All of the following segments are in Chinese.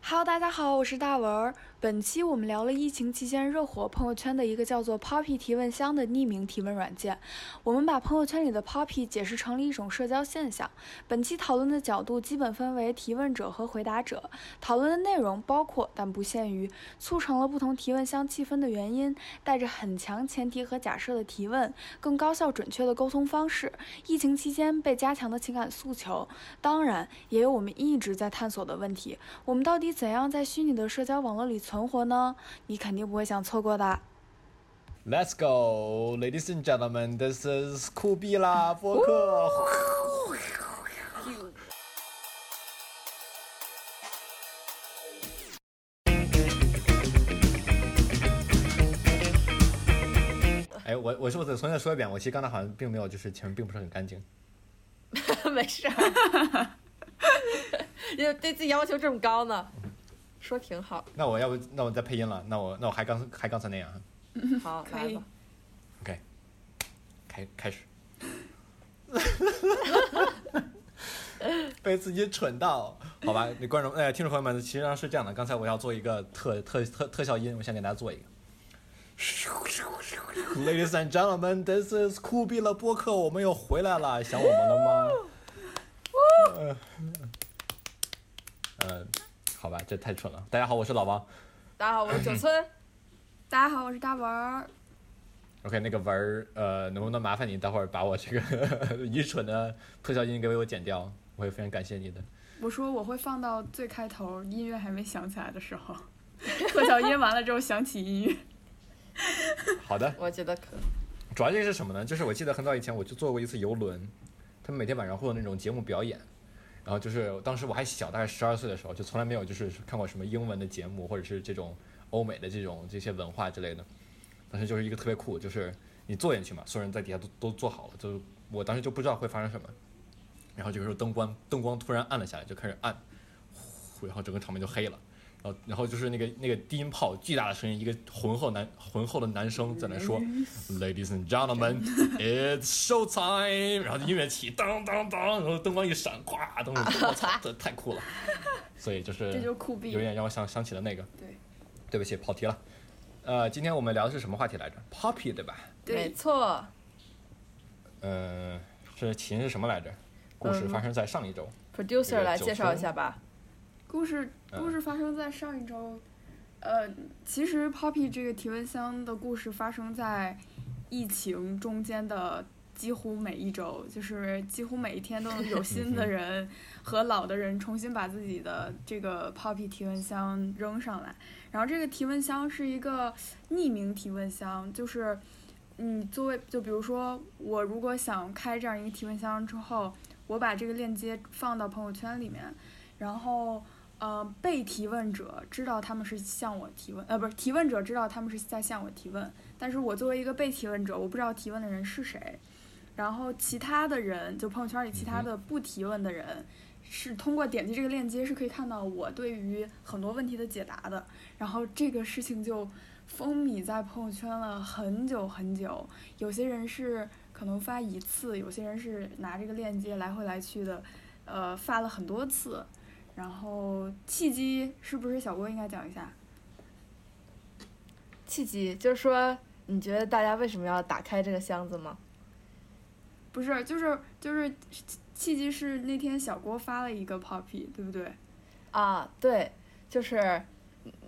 Hello，大家好，我是大文。本期我们聊了疫情期间热火朋友圈的一个叫做 Poppy 提问箱的匿名提问软件。我们把朋友圈里的 Poppy 解释成了一种社交现象。本期讨论的角度基本分为提问者和回答者。讨论的内容包括但不限于促成了不同提问箱气氛的原因，带着很强前提和假设的提问，更高效准确的沟通方式，疫情期间被加强的情感诉求。当然，也有我们一直在探索的问题：我们到底怎样在虚拟的社交网络里存活呢？你肯定不会想错过的。Let's go, ladies and gentlemen. This is 酷毙啦播客。哎，我我是不是重新说一遍？我其实刚才好像并没有，就是前面并不是很干净。没事儿，因为对自己要求这么高呢，说挺好。那我要不，那我再配音了。那我那我还刚还刚才那样。好，可以来吧。OK，开开始。被自己蠢到，好吧？那观众哎，听众朋友们，其实上是这样的。刚才我要做一个特特特特效音，我先给大家做一个。Ladies and gentlemen, this is 酷毙了播客，我们又回来了，想我们了吗？呃呃，好吧，这太蠢了。大家好，我是老王。大家好，我是九村。大家好，我是大文儿。OK，那个文儿，呃，能不能麻烦你待会儿把我这个 愚蠢的特效音给我剪掉？我会非常感谢你的。我说我会放到最开头，音乐还没响起来的时候，特效音完了之后响起音乐。好的，我觉得可主要这个是什么呢？就是我记得很早以前我就坐过一次游轮，他们每天晚上会有那种节目表演，然后就是当时我还小，大概十二岁的时候，就从来没有就是看过什么英文的节目或者是这种欧美的这种这些文化之类的。当时就是一个特别酷，就是你坐进去嘛，所有人在底下都都坐好了，就我当时就不知道会发生什么，然后这个时候灯光灯光突然暗了下来，就开始暗，然后整个场面就黑了。然后，然后就是那个那个低音炮巨大的声音，一个浑厚男浑厚的男生在那说，Ladies and gentlemen, it's show time。然后音乐起，当当当，然后灯光一闪，咵，灯我操，这太酷了。所以就是这就是酷毙有点让我想想起了那个。对，对不起，跑题了。呃，今天我们聊的是什么话题来着？Poppy 对吧？没错。嗯、是起因是什么来着？故事嗯发生在上一周。Producer 来介绍一下吧。故事嗯故事发生在上一周，呃，其实 Poppy 这个提问箱的故事发生在疫情中间的几乎每一周，就是几乎每一天都有新的人和老的人重新把自己的这个 Poppy 提问箱扔上来。然后这个提问箱是一个匿名提问箱，就是你作为就比如说我如果想开这样一个提问箱之后，我把这个链接放到朋友圈里面，然后呃被提问者知道他们是向我提问，呃不是提问者知道他们是在向我提问，但是我作为一个被提问者，我不知道提问的人是谁，然后其他的人就朋友圈里其他的不提问的人。是通过点击这个链接是可以看到我对于很多问题的解答的，然后这个事情就风靡在朋友圈了很久很久。有些人是可能发一次，有些人是拿这个链接来回来去的，呃，发了很多次。然后契机是不是小郭应该讲一下？契机就是说，你觉得大家为什么要打开这个箱子吗？不是，就是就是契机是那天小郭发了一个 Poppy，对不对？啊，对，就是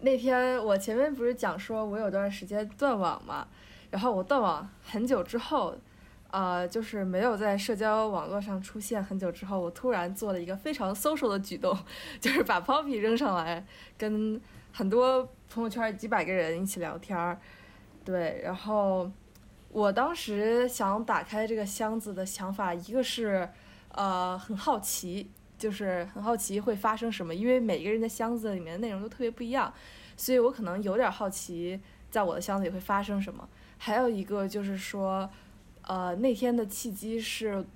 那天我前面不是讲说我有段时间断网嘛，然后我断网很久之后，呃，就是没有在社交网络上出现很久之后，我突然做了一个非常 social 的举动，就是把 Poppy 扔上来，跟很多朋友圈几百个人一起聊天儿，对，然后我当时想打开这个箱子的想法，一个是呃很好奇，就是很好奇会发生什么，因为每个人的箱子里面的内容都特别不一样，所以我可能有点好奇，在我的箱子里会发生什么。还有一个就是说，呃，那天的契机是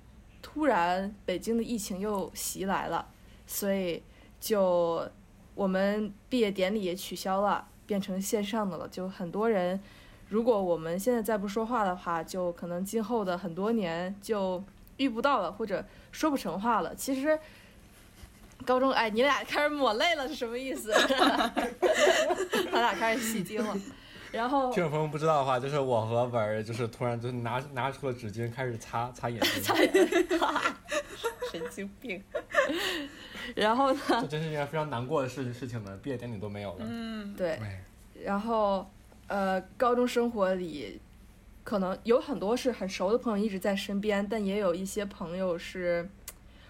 突然北京的疫情又袭来了，所以就我们毕业典礼也取消了，变成线上的了，就很多人。如果我们现在再不说话的话，就可能今后的很多年就遇不到了，或者说不成话了。其实高中哎，你俩开始抹泪了是什么意思？他俩开始戏精了。然后听众朋友不知道的话，就是我和文儿就是突然就拿拿出了纸巾开始擦擦眼睛，擦眼睛，神经病。然后呢？这真是一件非常难过的事事情呢，毕业典礼都没有了。嗯，对。哎然后，呃，高中生活里，可能有很多是很熟的朋友一直在身边，但也有一些朋友是，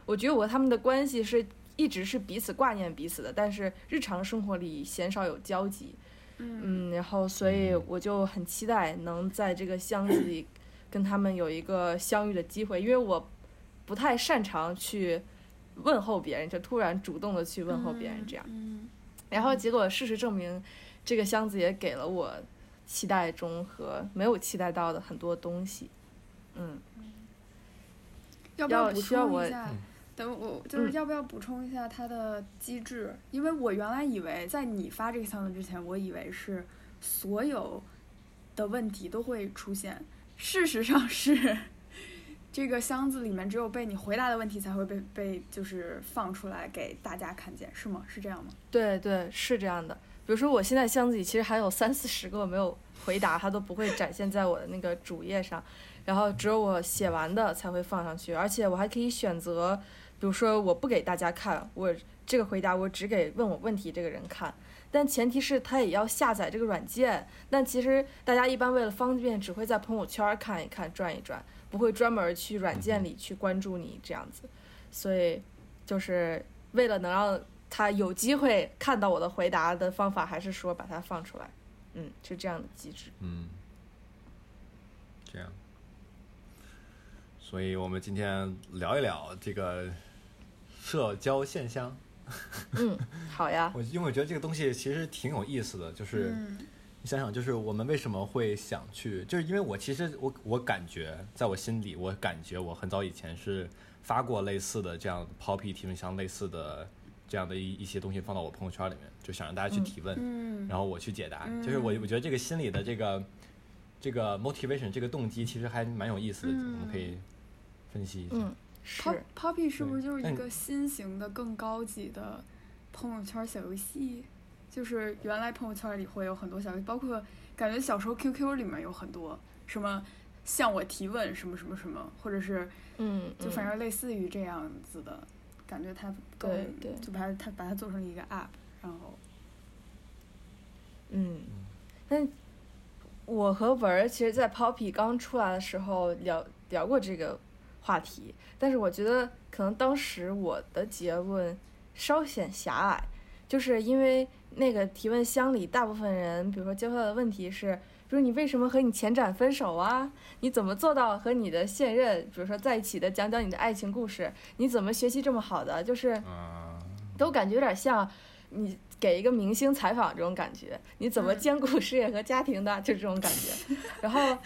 我觉得我和他们的关系是一直是彼此挂念彼此的，但是日常生活里鲜少有交集。嗯嗯，然后所以我就很期待能在这个箱子里跟他们有一个相遇的机会，因为我不太擅长去问候别人，就突然主动的去问候别人这样。嗯然后结果事实证明，这个箱子也给了我期待中和没有期待到的很多东西。嗯，要不要补要需要我充一下嗯？等我就是嗯要不要补充一下它的机制？因为我原来以为在你发这个箱子之前，我以为是所有的问题都会出现，事实上是这个箱子里面只有被你回答的问题才会被被就是放出来给大家看见，是吗？是这样吗？对对，是这样的。比如说我现在箱子里其实还有三四十个没有回答，它都不会展现在我的那个主页上，然后只有我写完的才会放上去，而且我还可以选择，比如说我不给大家看，我这个回答我只给问我问题这个人看，但前提是他也要下载这个软件。但其实大家一般为了方便，只会在朋友圈看一看、转一转，不会专门去软件里去关注你这样子。所以就是为了能让他有机会看到我的回答的方法，还是说把它放出来，嗯，是这样的机制。嗯，这样。所以我们今天聊一聊这个社交现象。嗯，好呀，我因为我觉得这个东西其实挺有意思的，就是。嗯你想想，就是我们为什么会想去，就是因为我其实我我感觉，在我心里，我感觉我很早以前是发过类似的这样 Poppy 提问箱类似的这样的一一些东西放到我朋友圈里面，就想让大家去提问，嗯然后我去解答。嗯就是我我觉得这个心理的这个这个 motivation 这个动机其实还蛮有意思的，嗯我们可以分析一下。嗯是，Poppy 是不是就是一个新型的、更高级的朋友圈小游戏？就是原来朋友圈里会有很多小游戏，包括感觉小时候 QQ 里面有很多什么向我提问什么什么什么，或者是嗯，就反嗯正类似于这样子的感觉，它更对对。就把它它把它做成了一个 app，然后嗯，那我和文儿其实，在 Poppy 刚出来的时候聊聊过这个话题，但是我觉得可能当时我的结论稍显狭隘，就是因为那个提问箱里大部分人，比如说接受到的问题是，比如你为什么和你前展分手啊？你怎么做到和你的现任，比如说在一起的，讲讲你的爱情故事？你怎么学习这么好的？就是啊、都感觉有点像你给一个明星采访这种感觉，你怎么嗯兼顾事业和家庭的，就这种感觉。然后，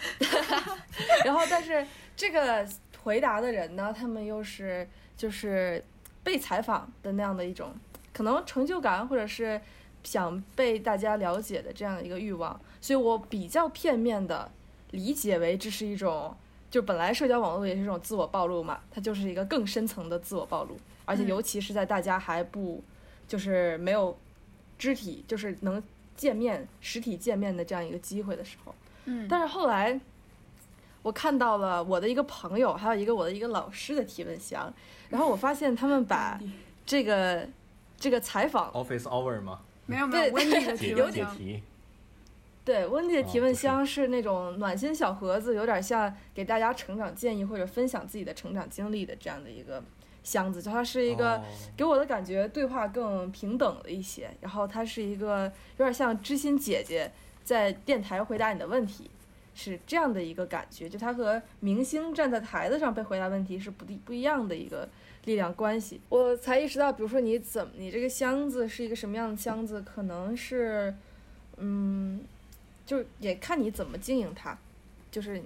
然后但是这个回答的人呢，他们又是就是被采访的那样的一种可能成就感，或者是想被大家了解的这样的一个欲望，所以我比较片面的理解为这是一种。就本来社交网络也是一种自我暴露嘛，它就是一个更深层的自我暴露，而且嗯尤其是在大家还不就是没有肢体，就是能见面、实体见面的这样一个机会的时候。嗯，但是后来，我看到了我的一个朋友，还有一个我的一个老师的提问箱，然后我发现他们把这个这个采访，Office Hour 吗？没有没有温蒂的提问箱。对温蒂的提问箱是那种暖心小盒子，有点像给大家成长建议或者分享自己的成长经历的这样的一个箱子，就它是一个。哦给我的感觉对话更平等了一些，然后它是一个有点像知心姐姐在电台回答你的问题，是这样的一个感觉。就他和明星站在台子上被回答问题是不一不一样的一个力量关系。我才意识到，比如说你怎么，你这个箱子是一个什么样的箱子，可能是，嗯，就也看你怎么经营它，就是，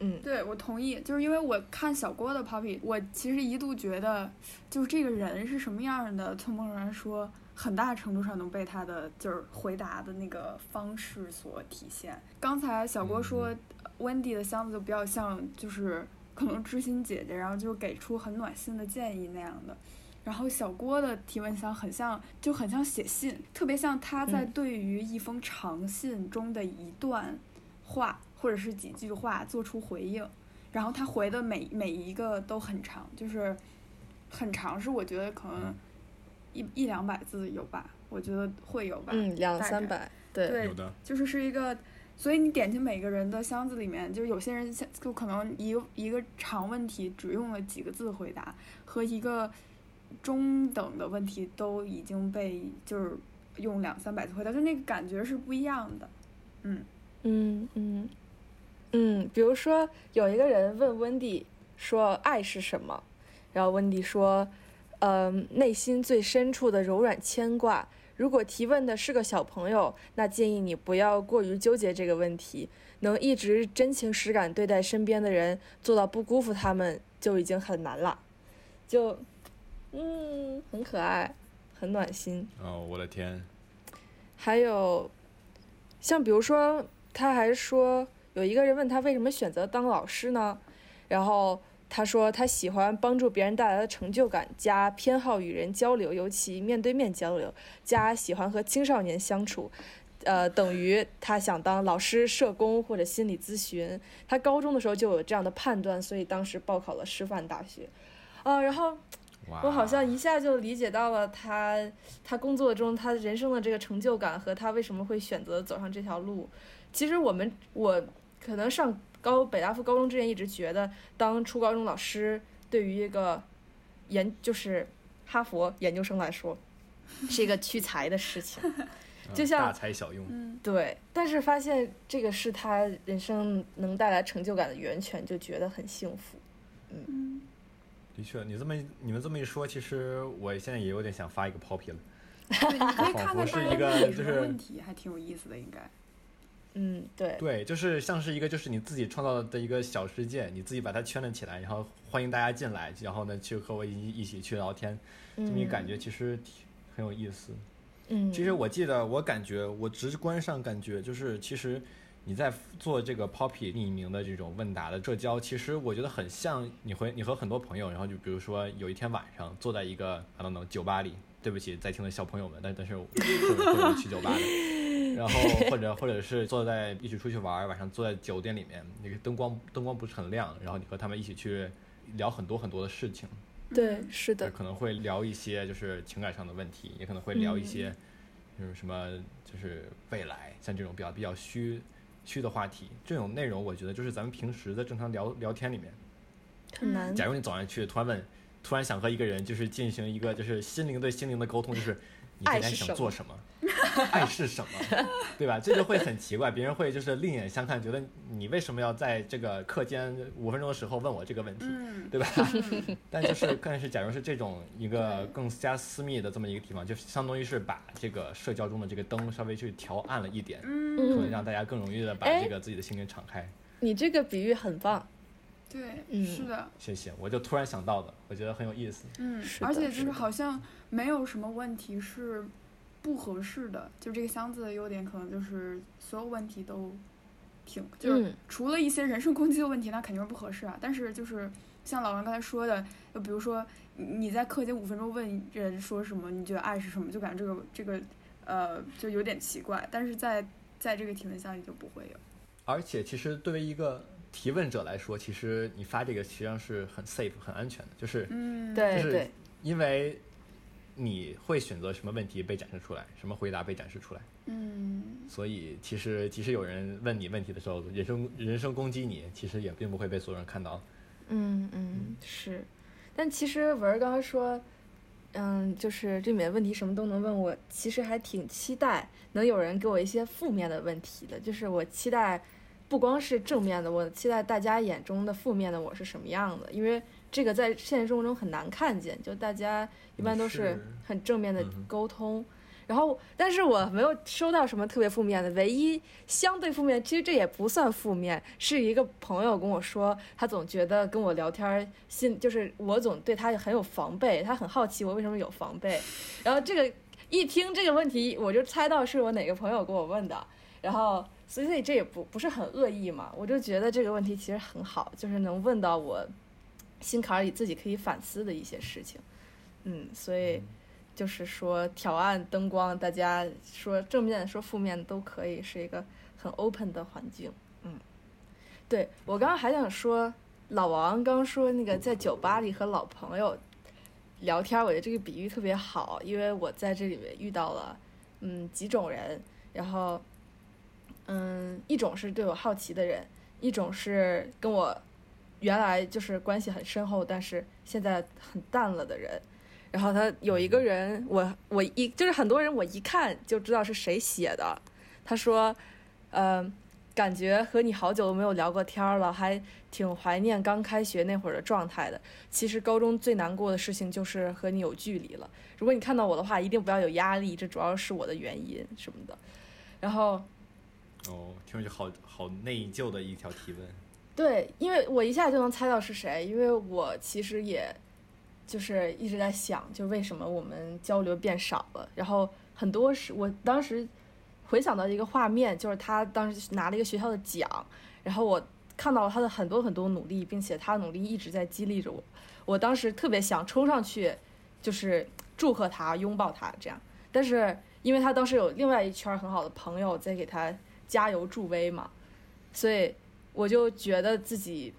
嗯，对，我同意，就是因为我看小郭的 Poppy，我其实一度觉得，就是这个人是什么样的，从某种来说，很大程度上能被他的就是回答的那个方式所体现。刚才小郭说、，Wendy 的箱子就比较像，就是可能知心姐姐，然后就给出很暖心的建议那样的。然后小郭的提问箱很像，就很像写信，特别像他在嗯对于一封长信中的一段话或者是几句话做出回应，然后他回的每每一个都很长，就是很长，是我觉得可能一一两百字有吧，我觉得会有吧，嗯，两三百，对，对有的，就是是一个，所以你点进每个人的箱子里面，就是有些人像就可能一个一个长问题只用了几个字回答，和一个中等的问题都已经被就是用两三百字回答，就那个感觉是不一样的。嗯嗯嗯嗯，比如说有一个人问温迪说爱是什么，然后温迪说，嗯、内心最深处的柔软牵挂。如果提问的是个小朋友，那建议你不要过于纠结这个问题，能一直真情实感对待身边的人，做到不辜负他们就已经很难了。就，嗯，很可爱，很暖心。哦，我的天，还有，像比如说，他还说有一个人问他为什么选择当老师呢？然后他说他喜欢帮助别人带来的成就感，加偏好与人交流，尤其面对面交流，加喜欢和青少年相处。呃，等于他想当老师、社工或者心理咨询。他高中的时候就有这样的判断，所以当时报考了师范大学。啊、然后，我好像一下就理解到了他他工作中他人生的这个成就感和他为什么会选择走上这条路。其实我们我可能上高北大附高中之前一直觉得当初高中老师对于一个研就是哈佛研究生来说 是一个屈才的事情。嗯就像大材小用，嗯对，但是发现这个是他人生能带来成就感的源泉，就觉得很幸福。嗯，的确，你这么你们这么一说，其实我现在也有点想发一个 poppy 了。对，你可以 看看大仿佛是一个家问什么就是问题，还挺有意思的，应该。嗯，对，对，就是像是一个就是你自己创造的一个小世界，你自己把它圈了起来，然后欢迎大家进来，然后呢去和我一一起去聊天，这么一感觉其实挺很有意思。嗯，其实我记得，我感觉我直观上感觉就是，其实你在做这个 Poppy 匿名的这种问答的社交，其实我觉得很像你和你和很多朋友，然后就比如说有一天晚上坐在一个 I don't know 酒吧里，对不起在听的小朋友们，但但是我或者或者去酒吧的，然后 或者或者是坐在一起出去玩儿，晚上坐在酒店里面，那个灯光灯光不是很亮，然后你和他们一起去聊很多很多的事情。对，是的，可能会聊一些就是情感上的问题，也可能会聊一些嗯就是什么就是未来，像这种比较比较虚虚的话题，这种内容我觉得就是咱们平时的正常聊聊天里面，很难。假如你走上去突然问，突然想和一个人就是进行一个就是心灵对心灵的沟通，就是你今天爱是什么想做什么，爱是什么，对吧？这就会很奇怪，别人会就是另眼相看，觉得你为什么要在这个课间五分钟的时候问我这个问题，嗯，对吧？嗯 但就是，但是，假如是这种一个更加私密的这么一个地方，就相当于是把这个社交中的这个灯稍微去调暗了一点，可嗯，能让大家更容易的把哎这个自己的心灵敞开。你这个比喻很棒。对，嗯是的，谢谢，我就突然想到的，我觉得很有意思。嗯是，而且就是好像没有什么问题是不合适的，就这个箱子的优点可能就是所有问题都挺，就是嗯除了一些人身攻击的问题，那肯定是不合适啊。但是就是像老王刚才说的，就比如说你你在课间五分钟问人说什么，你觉得爱是什么，就感觉这个这个呃就有点奇怪，但是在在这个提问箱里就不会有。而且，其实对于一个提问者来说，其实你发这个实际上是很 safe、很安全的，就是嗯，就是对对，因为你会选择什么问题被展示出来，什么回答被展示出来。嗯，所以，其实即使有人问你问题的时候，人身人身攻击你，其实也并不会被所有人看到。嗯嗯是。但其实文儿刚刚说，嗯，就是这里面问题什么都能问我，其实还挺期待能有人给我一些负面的问题的，就是我期待不光是正面的，我期待大家眼中的负面的我是什么样的，因为这个在现实生活中很难看见，就大家一般都是是很正面的沟通。然后，但是我没有收到什么特别负面的，唯一相对负面，其实这也不算负面，是一个朋友跟我说，他总觉得跟我聊天儿，心就是我总对他很有防备，他很好奇我为什么有防备。然后这个一听这个问题，我就猜到是我哪个朋友给我问的，然后所以这也不不是很恶意嘛，我就觉得这个问题其实很好，就是能问到我心坎里自己可以反思的一些事情。嗯，所以就是说调暗灯光，大家说正面说负面都可以，是一个很 open 的环境。嗯，对我刚刚还想说，老王刚说那个在酒吧里和老朋友聊天，我觉得这个比喻特别好，因为我在这里面遇到了嗯几种人，然后嗯一种是对我好奇的人，一种是跟我原来就是关系很深厚，但是现在很淡了的人。然后他有一个人，我我一就是很多人我一看就知道是谁写的。他说，呃，感觉和你好久都没有聊过天了，还挺怀念刚开学那会儿的状态的。其实高中最难过的事情就是和你有距离了。如果你看到我的话，一定不要有压力，这主要是我的原因什么的。然后哦，听上去好好内疚的一条提问。对，因为我一下就能猜到是谁，因为我其实也就是一直在想，就为什么我们交流变少了。然后很多是我当时回想到一个画面，就是他当时拿了一个学校的奖，然后我看到了他的很多很多努力，并且他的努力一直在激励着我。我当时特别想冲上去，就是祝贺他、拥抱他这样。但是因为他当时有另外一圈很好的朋友在给他加油助威嘛，所以我就觉得自己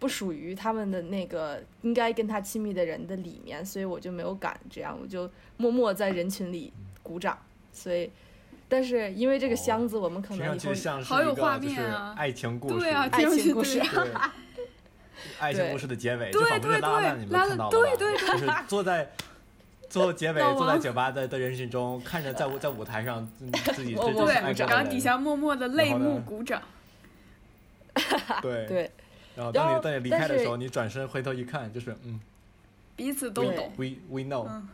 不属于他们的那个应该跟他亲密的人的里面，所以我就没有敢这样，我就默默在人群里鼓掌。所以，但是因为这个箱子，我们可能以后好有画面啊爱情故事，对啊，爱情故事对对，爱情故事的结尾，就对仿佛是对对拉拉，你们拉拉都看到了对？对对就是坐在 最后结尾，坐在酒吧的的人群中，看着在舞 在舞台上嗯 自己这我我对这是爱，过的然后底下默默的泪目鼓掌。对，对然后当你当你离开的时候，你转身回头一看，就是嗯彼此都懂。，we we know，嗯，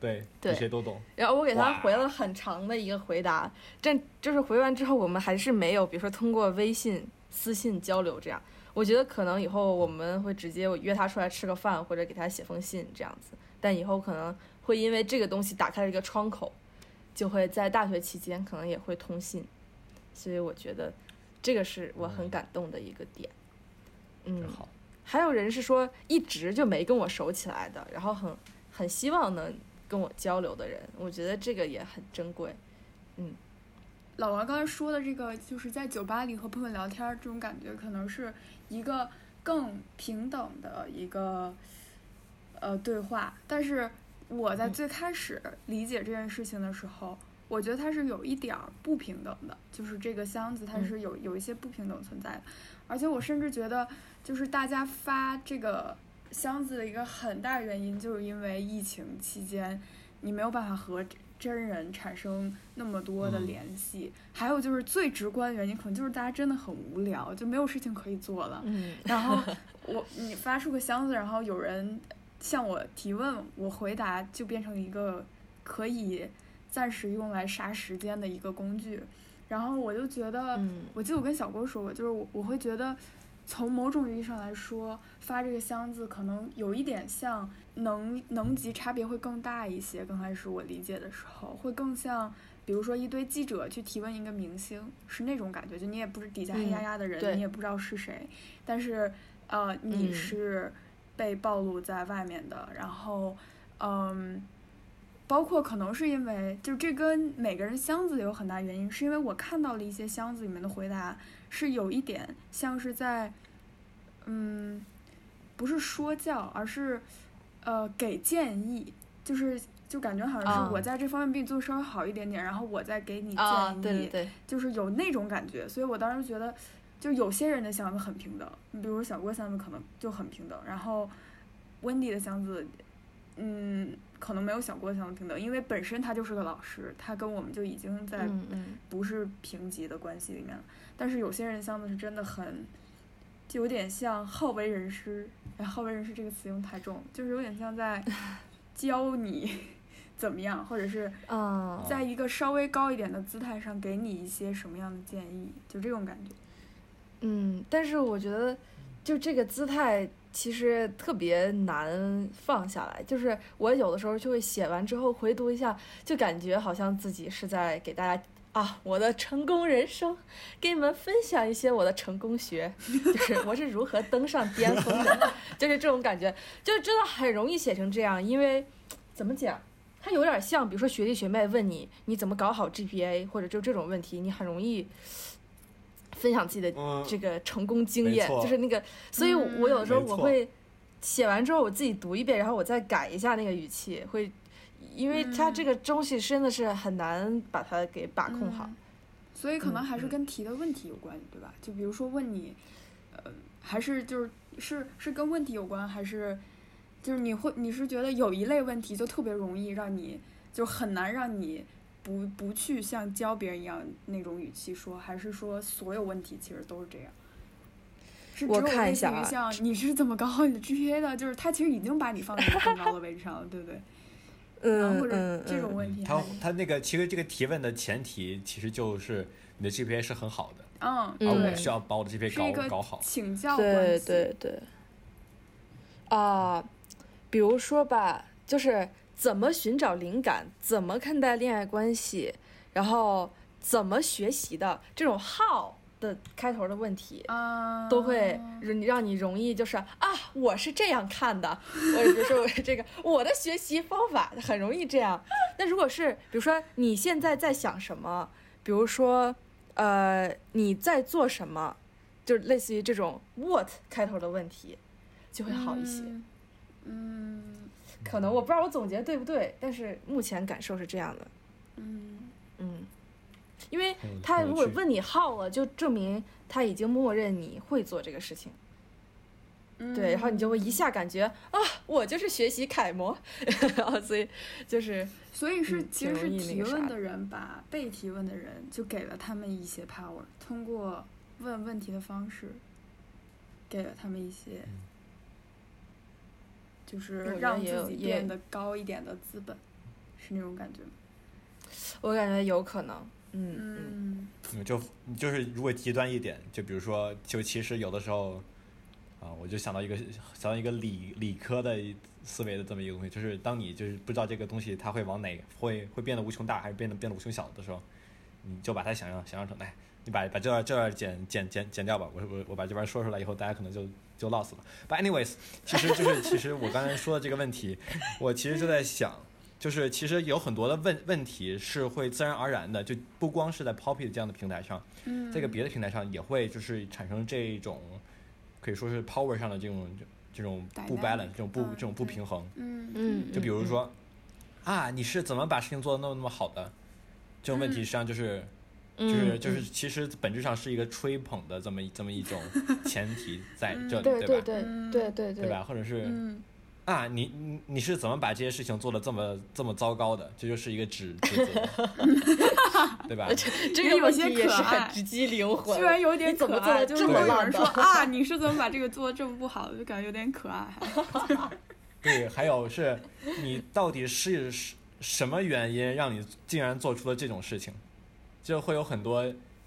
对，对比谁都懂。然后我给他回了很长的一个回答，但就是回完之后，我们还是没有，比如说通过微信私信交流这样。我觉得可能以后我们会直接我约他出来吃个饭，或者给他写封信这样子。但以后可能会因为这个东西打开了一个窗口，就会在大学期间可能也会通信。所以我觉得这个是我很嗯感动的一个点。嗯真，好，还有人是说一直就没跟我熟起来的，然后很很希望能跟我交流的人，我觉得这个也很珍贵。嗯老王刚才说的这个，就是在酒吧里和朋友聊天儿这种感觉，可能是一个更平等的一个呃对话。但是我在嗯最开始理解这件事情的时候，我觉得它是有一点儿不平等的，就是这个箱子它嗯是有有一些不平等存在的。而且我甚至觉得，就是大家发这个箱子的一个很大原因，就是因为疫情期间，你没有办法和真人产生那么多的嗯联系。还有就是最直观的原因，可能就是大家真的很无聊，就没有事情可以做了。嗯然后 我你发出个箱子，然后有人向我提问，我回答就变成一个可以暂时用来杀时间的一个工具。然后我就觉得，嗯我记得我跟小郭说过，就是我我会觉得，从某种意义上来说，发这个箱子可能有一点像能能级差别会更大一些。刚开始我理解的时候，会更像，比如说一堆记者去提问一个明星，是那种感觉，就你也不是底下黑压嗯压的人，对你也不知道是谁，但是呃，你嗯是被暴露在外面的，然后嗯。包括可能是因为，就这跟每个人箱子有很大原因，是因为我看到了一些箱子里面的回答是有一点像是在，嗯，不是说教，而是呃给建议，就是就感觉好像啊是我在这方面比你做的稍微好一点点，然后我再给你建议，对对，就是有那种感觉，所以我当时觉得，就有些人的箱子很平等，你比如小郭箱子可能就很平等，然后温迪的箱子，嗯，可能没有小郭箱子平等，因为本身他就是个老师，他跟我们就已经在不是平级的关系里面了。但是有些人箱子是真的很，就有点像好为人师，哎，好为人师这个词用太重，就是有点像在 教你 怎么样，或者是啊，在一个稍微高一点的姿态上给你一些什么样的建议，就这种感觉。嗯，但是我觉得就这个姿态其实特别难放下来，就是我有的时候就会写完之后回读一下，就感觉好像自己是在给大家啊，我的成功人生，给你们分享一些我的成功学，就是我是如何登上巅峰的，就是这种感觉，就是真的很容易写成这样，因为怎么讲，它有点像，比如说学弟学妹问你你怎么搞好 GPA，或者就这种问题，你很容易分享自己的嗯，这个成功经验，就是那个，所以我有的时候我会写完之后我自己读一遍，然后我再改一下那个语气，会，因为它嗯。这个东西真的是很难把它给把控好。嗯。所以可能还是跟提的问题有关，对吧？就比如说问你，呃，还是就是是是跟问题有关，还是就是你会你是觉得有一类问题就特别容易让你就很难让你不不去像教别人一样那种语气说，还是说所有问题其实都是这样？是只我有类似看一下像你是怎么搞好你的 GPA 的，就是他其实已经把你放在一个很高的位置上了，对不对？然后或者嗯嗯这种嗯，他问题还是，他那个其实这个提问的前提其实就是你的 GPA 是很好的，嗯，而我需要把我的 GPA 个搞搞好。请教对关系，对对。啊、比如说吧，就是怎么寻找灵感，怎么看待恋爱关系，然后怎么学习的这种 how 的开头的问题，啊，都会让你让你容易就是啊，我是这样看的，我比如说我这个我的学习方法很容易这样。那如果是比如说你现在在想什么，比如说呃你在做什么，就是类似于这种 what 开头的问题，就会好一些。嗯。嗯可能我不知道我总结对不对，但是目前感受是这样的。嗯嗯，因为他如果问你 how 了，就证明他已经默认你会做这个事情。嗯，对，然后你就会一下感觉啊，我就是学习楷模，然后所以就是所以是嗯其实是提问的人把被提问的人就给了他们一些 power，通过问问题的方式，给了他们一些，就是让自己变得高一点的资本，是那种感觉吗？我感觉有可能，嗯嗯嗯嗯，就就是如果极端一点，就比如说，就其实有的时候，啊，我就想到一个想到一个理理科的思维的这么一个东西，就是当你就是不知道这个东西它会往哪会会变得无穷大，还是变得变得无穷小的时候，你就把它想象想象成，哎，你把把这段这段剪剪剪剪掉吧，我我我把这边说出来以后，大家可能就就 lost 了。But anyways，其实就是其实我刚才说的这个问题，我其实就在想。就是其实有很多的问问题是会自然而然的，就不光是在 Poppy 这样的平台上，嗯，这个别的平台上也会就是产生这种可以说是 power 上的这种这种不 Dynamic，balance 这种不嗯这种不平衡。嗯嗯，就比如说啊，你是怎么把事情做的那么那么好的？这种问题实际上就是嗯，就是就是嗯其实本质上是一个吹捧的这么一这么一种 前提在这里，对吧？对对对嗯对对对吧？或者是嗯啊，你你你是怎么把这些事情做的这么这么糟糕的？这就是一个指指责，对吧？这 个有些也是可爱很直击灵魂，居然有点怎么可爱，做得这就是会有人么烂说啊，你是怎么把这个做的这么不好的，就感觉有点可爱。还对，还有是，你到底是什什么原因让你竟然做出了这种事情？就会有很多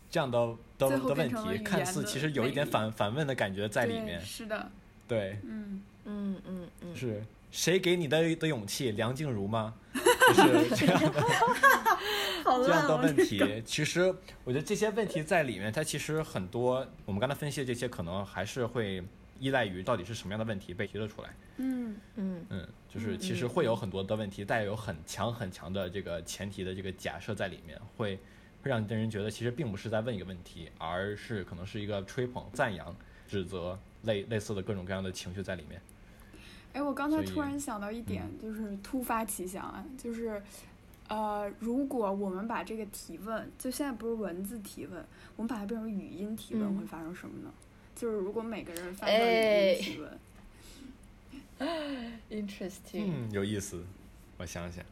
这样的的的问题，看似其实有一点反反问的感觉在里面。是的，对，嗯。嗯嗯嗯，是谁给你的的勇气？梁静茹吗？就是这样的 这样的问题，其实我觉得这些问题在里面，它其实很多，我们刚才分析的这些，可能还是会依赖于到底是什么样的问题被提了出来。嗯嗯嗯，就是嗯其实会有很多的问题，带有很强很强的这个前提的这个假设在里面，会会让人觉得其实并不是在问一个问题，而是可能是一个吹捧、赞扬、指责类类似的各种各样的情绪在里面。哎，我刚才突然想到一点，就是突发奇想啊，就是，呃，如果我们把这个提问，就现在不是文字提问，我们把它变成语音提问，嗯。会发生什么呢？就是如果每个人发成语哎音提问，，interesting，嗯，有意思，我想想，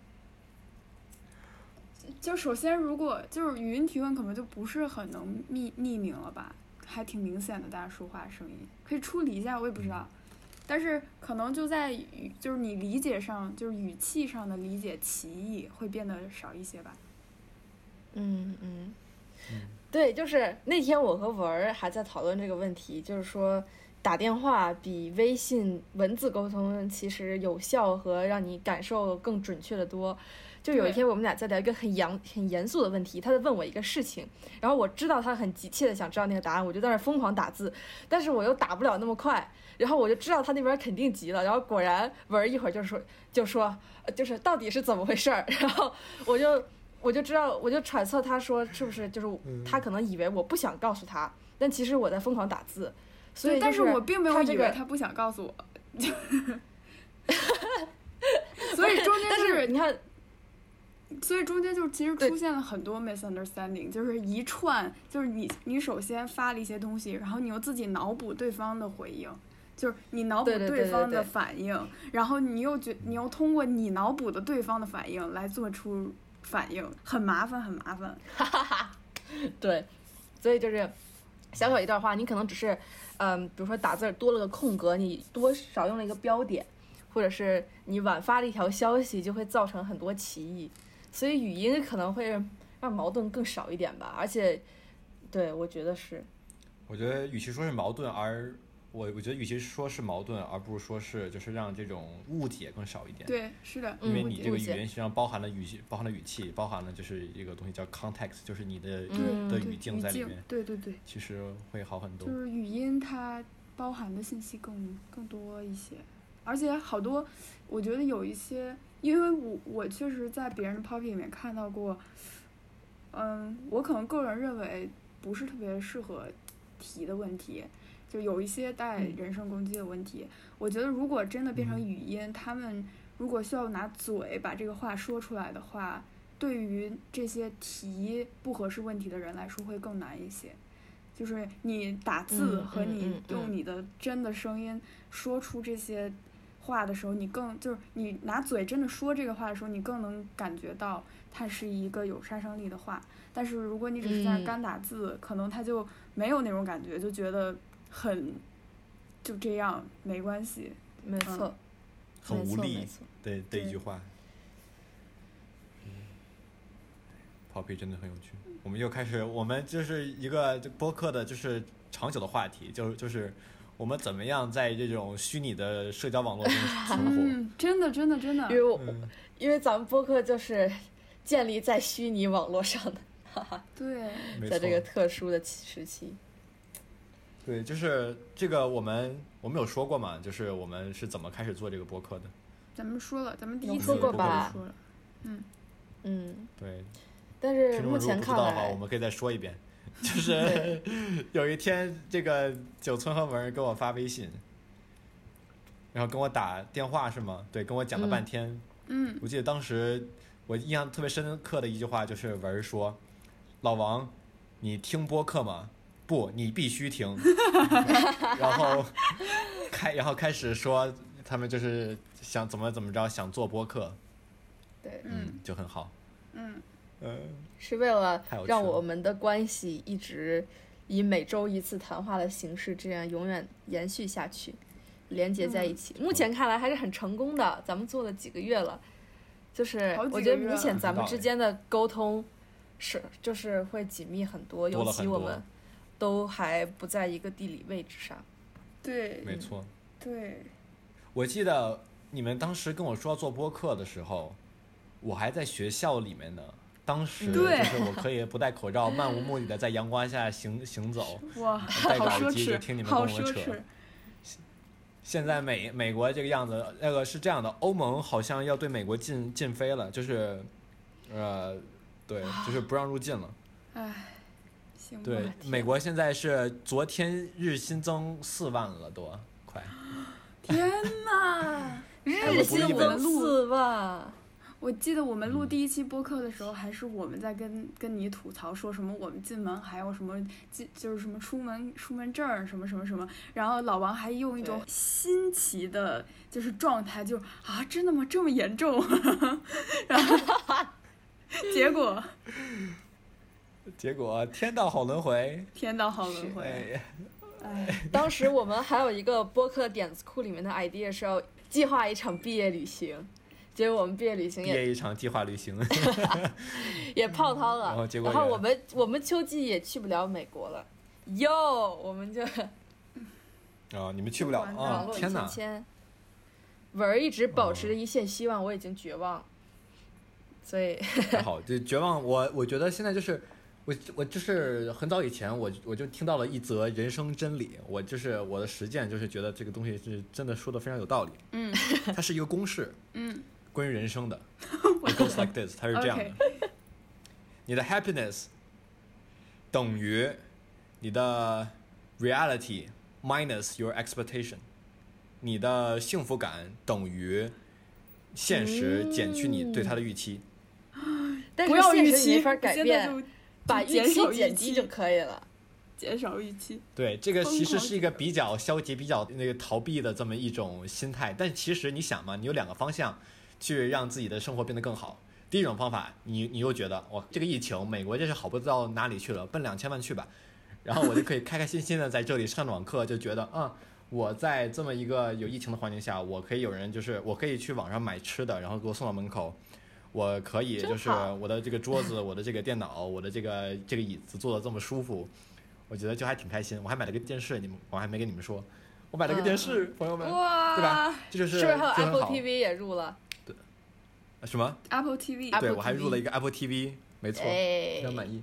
就首先如果就是语音提问，可能就不是很能匿匿名了吧，还挺明显的，大家说话声音可以处理一下，我也不知道。但是可能就在语，就是你理解上，就是语气上的理解歧义会变得少一些吧。嗯嗯嗯，对，就是那天我和文儿还在讨论这个问题，就是说打电话比微信文字沟通其实有效和让你感受更准确的多。就有一天我们俩在聊一个很严很严肃的问题，他在问我一个事情，然后我知道他很急切的想知道那个答案，我就在那疯狂打字，但是我又打不了那么快，然后我就知道他那边肯定急了，然后果然文儿一会儿就说就说呃就是到底是怎么回事儿，然后我就我就知道我就揣测他说是不是就是嗯。他可能以为我不想告诉他，但其实我在疯狂打字，所以对，但是我并没有以为他不想告诉我，所以中间是你看所以中间就其实出现了很多 misunderstanding，就是一串，就是你你首先发了一些东西，然后你又自己脑补对方的回应，就是你脑补对方的对反应，然后你又觉你又通过你脑补的对方的反应来做出反应，很麻烦很麻烦。哈哈哈 对，所以就是小小一段话，你可能只是，嗯，比如说打字儿多了个空格，你多少用了一个标点，或者是你晚发了一条消息，就会造成很多歧义。所以语音可能会让矛盾更少一点吧，而且，对我觉得是，我觉得与其说是矛盾，而我我觉得与其说是矛盾，而不如说是就是让这种误解更少一点。对，是的，因为嗯你这个语言实际上包含了语气，包含了语气，包含了就是一个东西叫 context，就是你的嗯的语境在里面，对对对，其实会好很多就。是语音它包含的信息更更多一些，而且好多，我觉得有一些，因为我我确实在别人的 Poppy 里面看到过，嗯，我可能个人认为不是特别适合提的问题，就有一些带嗯人身攻击的问题。我觉得如果真的变成嗯语音，他们如果需要拿嘴把这个话说出来的话，对于这些提不合适问题的人来说会更难一些。就是你打字嗯和你用你的真的声音说出这些话的时候，你更就是你拿嘴真的说这个话的时候，你更能感觉到它是一个有杀伤力的话。但是如果你只是在干打字，可能他就没有那种感觉，就觉得很就这样没关系。没错，很无力没错没错的的一句话。Poppy 真的很有趣。我们又开始，我们就是一个这播客的，就是长久的话题，就就是我们怎么样在这种虚拟的社交网络中存活。嗯，真的真的真的。因，为我、嗯，因为咱们播客就是建立在虚拟网络上的，哈哈。对，在这个特殊的时期，对，就是这个我们我们有说过嘛，就是我们是怎么开始做这个播客的。咱们说了，咱们第一次说过就吧？说了，嗯，对，但是目前看不知道的话，来我，们可以再说一遍。就是有一天，这个九村和文儿给我发微信，然后跟我打电话是吗？对，跟我讲了半天。嗯，我记得当时我印象特别深刻的一句话就是文儿说：“老王，你听播客吗？不，你必须听。”然后开，然后开始说他们就是想怎么怎么着，想做播客，对，嗯就很好。嗯，嗯，是为了让我们的关系一直以每周一次谈话的形式，这样永远延续下去，连接在一起。目前看来还是很成功的，咱们做了几个月了，就是我觉得明显咱们之间的沟通是就是会紧密很多，尤其我们都还不在一个地理位置上。对没错。对，我记得你们当时跟我说要做播客的时候，我还在学校里面呢。当时就是我可以不戴口罩，漫无目的的在阳光下行行走，哇，戴着耳机就听你侈，们跟好我扯。现在美美国这个样子，那个是这样的，欧盟好像要对美国禁禁飞了，就是，呃，对，就是不让入境了。唉，行吧，对，美国现在是昨天日新增四万了都，快。天呐！日不薪一般增四万，我记得我们录嗯。第一期播客的时候，还是我们在跟跟你吐槽说什么我们进门还有什么进就是什么出门出门证儿什么什么什么，然后老王还用一种新奇的就是状态，就啊真的吗？这么严重？然后 结果。结果天道好轮回，天道好轮回，哎，哎，当时我们还有一个播客点子库里面的 idea 是要计划一场毕业旅行，结果我们毕业旅行毕也业一场计划旅行。也泡汤了，然后结果也我们我们秋季也去不了美国了，哟，我们就啊，你们去不了啊天哪！文儿一直保持着一线希望，我已经绝望了。所以还好，就绝望。我我觉得现在就是我我就是很早以前我我就听到了一则人生真理，我就是我的实践就是觉得这个东西是真的说的非常有道理。嗯它是一个公式，嗯关于人生的。It goes like this，它是这样的你的 happiness 等于你的 reality minus your expectation，你的幸福感等于现实减去你对它的预期。但是不要现实你预期，没法改变，就把预减少期减预期低就可以了。减少预期。对，这个其实是一个比较消极、比较那个逃避的这么一种心态。但其实你想嘛，你有两个方向去让自己的生活变得更好。第一种方法，你你又觉得哇，这个疫情，美国真是好不到哪里去了，奔两千万去吧，然后我就可以开开心心的在这里上网课，就觉得啊、我在这么一个有疫情的环境下，我可以有人就是我可以去网上买吃的，然后给我送到门口。我可以就是我的这个桌子、我的这个电脑、我的这个这个椅子坐的这么舒服，我觉得就还挺开心。我还买了个电视，你们我还没跟你们说，我买了个电视，朋友们，哇，对吧？这就是是不是还有 Apple TV 也入了？什么？Apple TV，对我还入了一个 Apple TV，没错，哎。非常满意。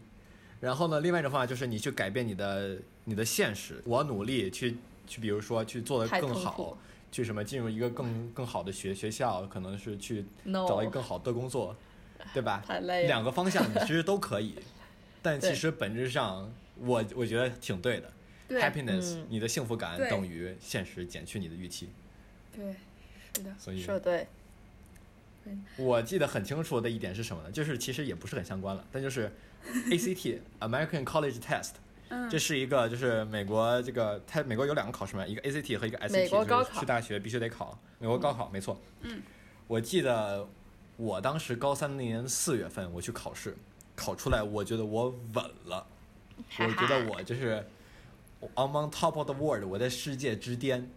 然后呢，另外一种方法就是你去改变你的你的现实，我努力去去，比如说去做的更好，去什么进入一个更更好的学学校，可能是去找一个更好的工作，对吧？太累了。两个方向你其实都可以，但其实本质上我我觉得挺对的。对。Happiness，、嗯。你的幸福感等于现实减去你的预期，对，是的，所以说对，我记得很清楚的一点是什么呢？就是其实也不是很相关了，但就是 ACT American College Test，嗯这是一个就是美国这个它美国有两个考试嘛，一个 ACT 和一个 SAT，美国高考就是去大学必须得考，美国高考没错。嗯，我记得我当时高三那年四月份我去考试，考出来我觉得我稳了，我觉得我就是 I'm on top of the world，我在世界之巅。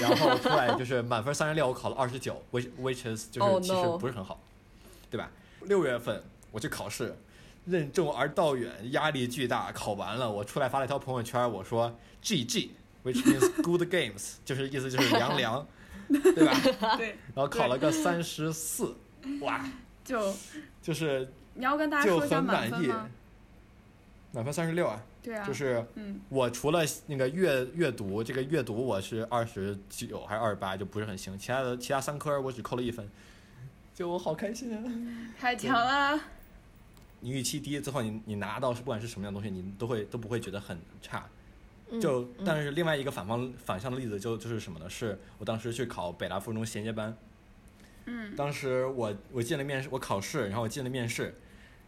然后出来就是满分三十六，我考了二十九，which which is 就是 Oh 其实不是很好，对吧？六月份我去考试，任重而道远，压力巨大。考完了，我出来发了一条朋友圈，我说 GG，which means good games，就是意思就是凉凉，对吧？对，然后考了个三十四，哇，就就是你要跟大家就说一下很满意满分吗？。满分三十六啊，对啊，就是嗯，我除了那个阅阅读，这个阅读我是二十九还是二十八，就不是很行。其他的其他三科我只扣了一分，就我好开心啊！太强了，你预期低，最后你你拿到是不管是什么样的东西，你都会都不会觉得很差。嗯就嗯但是另外一个反方反向的例子就就是什么呢？是我当时去考北大附中衔接班，嗯当时我我进了面试，我考试，然后我进了面试，